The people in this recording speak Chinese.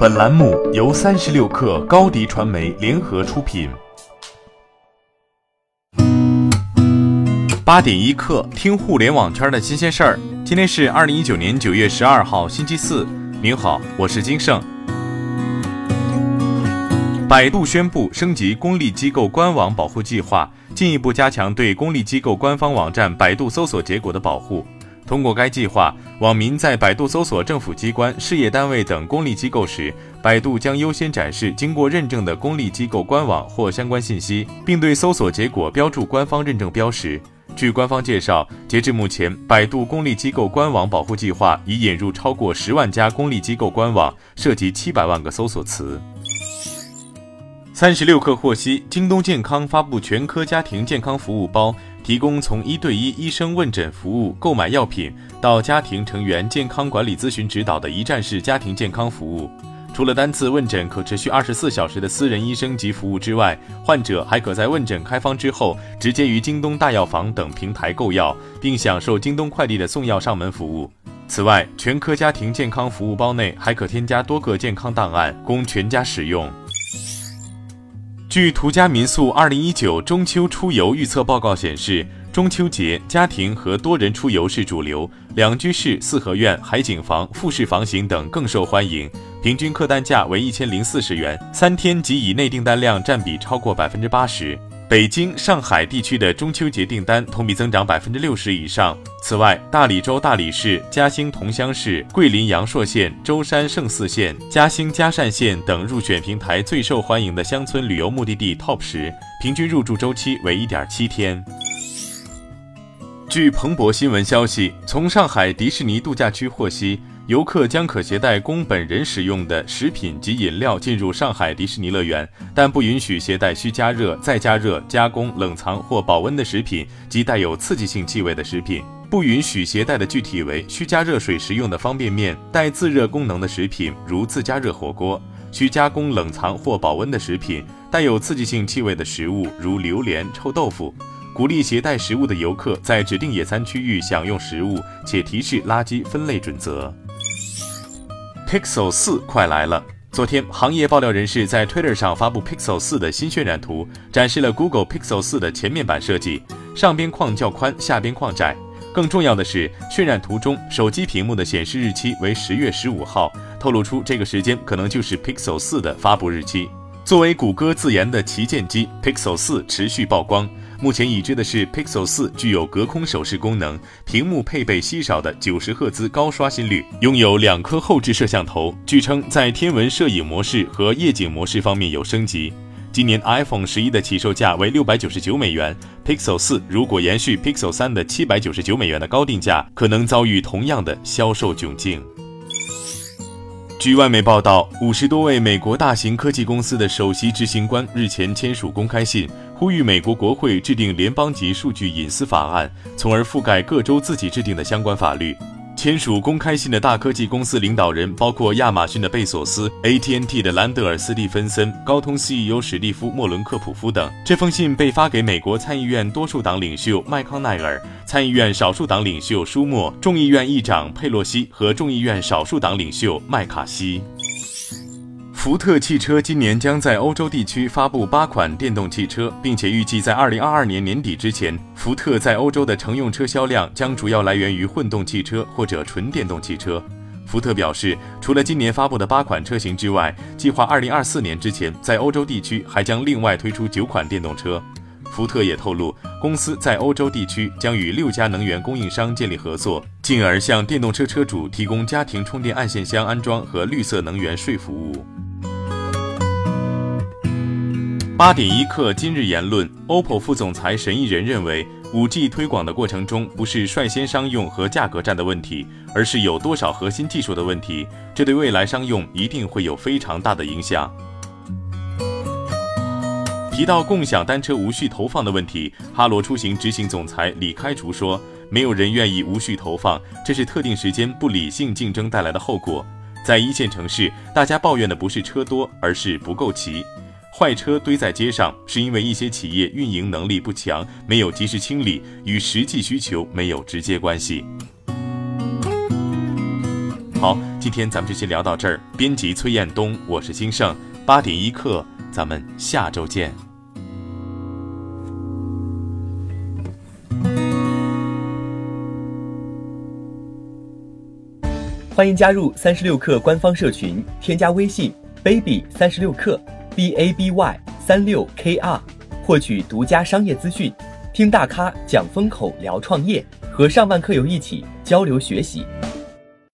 本栏目由三十六氪高低传媒联合出品。八点一刻，听互联网圈的新鲜事儿。今天是二零一九年九月十二号，星期四。您好，我是金盛。百度宣布升级公立机构官网保护计划，进一步加强对公立机构官方网站百度搜索结果的保护。通过该计划，网民在百度搜索政府机关、事业单位等公立机构时，百度将优先展示经过认证的公立机构官网或相关信息，并对搜索结果标注官方认证标识。据官方介绍，截至目前，百度公立机构官网保护计划已引入超过十万家公立机构官网，涉及七百万个搜索词。三十六氪获悉，京东健康发布全科家庭健康服务包，提供从一对一医生问诊服务、购买药品到家庭成员健康管理咨询指导的一站式家庭健康服务。除了单次问诊可持续二十四小时的私人医生级服务之外，患者还可在问诊开方之后，直接于京东大药房等平台购药，并享受京东快递的送药上门服务。此外，全科家庭健康服务包内还可添加多个健康档案，供全家使用。据途家民宿二零一九中秋出游预测报告显示，中秋节家庭和多人出游是主流，两居室、四合院、海景房、复式房型等更受欢迎，平均客单价为一千零四十元，三天及以内订单量占比超过百分之八十。北京、上海地区的中秋节订单同比增长百分之六十以上。此外，大理州大理市、嘉兴桐乡市、桂林阳朔县、舟山圣寺县、嘉兴嘉善县等入选平台最受欢迎的乡村旅游目的地 TOP 十，平均入住周期为一点七天。据彭博新闻消息，从上海迪士尼度假区获悉。游客将可携带供本人使用的食品及饮料进入上海迪士尼乐园，但不允许携带需加热、再加热、加工、冷藏或保温的食品及带有刺激性气味的食品。不允许携带的具体为需加热水食用的方便面、带自热功能的食品，如自加热火锅；需加工、冷藏或保温的食品；带有刺激性气味的食物，如榴莲、臭豆腐。鼓励携带食物的游客在指定野餐区域享用食物，且提示垃圾分类准则。Pixel 四快来了！昨天，行业爆料人士在 Twitter 上发布 Pixel 四的新渲染图，展示了 Google Pixel 四的前面板设计，上边框较宽，下边框窄。更重要的是，渲染图中手机屏幕的显示日期为十月十五号，透露出这个时间可能就是 Pixel 四的发布日期。作为谷歌自研的旗舰机，Pixel 四持续曝光。目前已知的是，Pixel 四具有隔空手势功能，屏幕配备稀少的九十赫兹高刷新率，拥有两颗后置摄像头。据称，在天文摄影模式和夜景模式方面有升级。今年 iPhone 十一的起售价为六百九十九美元，Pixel 四如果延续 Pixel 三的七百九十九美元的高定价，可能遭遇同样的销售窘境。据外媒报道，五十多位美国大型科技公司的首席执行官日前签署公开信，呼吁美国国会制定联邦级数据隐私法案，从而覆盖各州自己制定的相关法律。签署公开信的大科技公司领导人包括亚马逊的贝索斯、AT&T 的兰德尔·斯蒂芬森、高通 CEO 史蒂夫·莫伦克普夫等。这封信被发给美国参议院多数党领袖麦康奈尔、参议院少数党领袖舒默、众议院议长佩洛西和众议院少数党领袖麦卡锡。福特汽车今年将在欧洲地区发布八款电动汽车，并且预计在二零二二年年底之前，福特在欧洲的乘用车销量将主要来源于混动汽车或者纯电动汽车。福特表示，除了今年发布的八款车型之外，计划二零二四年之前在欧洲地区还将另外推出九款电动车。福特也透露，公司在欧洲地区将与六家能源供应商建立合作，进而向电动车车主提供家庭充电暗线箱安装和绿色能源税服务。八点一刻，今日言论：OPPO 副总裁沈义仁认为，5G 推广的过程中不是率先商用和价格战的问题，而是有多少核心技术的问题，这对未来商用一定会有非常大的影响。提到共享单车无序投放的问题，哈罗出行执行总裁李开竹说：“没有人愿意无序投放，这是特定时间不理性竞争带来的后果。在一线城市，大家抱怨的不是车多，而是不够齐。”坏车堆在街上，是因为一些企业运营能力不强，没有及时清理，与实际需求没有直接关系。好。今天咱们就先聊到这儿。编辑崔彦东，我是金盛，八点一刻，咱们下周见。欢迎加入三十六课官方社群，添加微信 baby 三十六课 b a b y 三六 k r，获取独家商业资讯，听大咖讲风口，聊创业，和上万客友一起交流学习。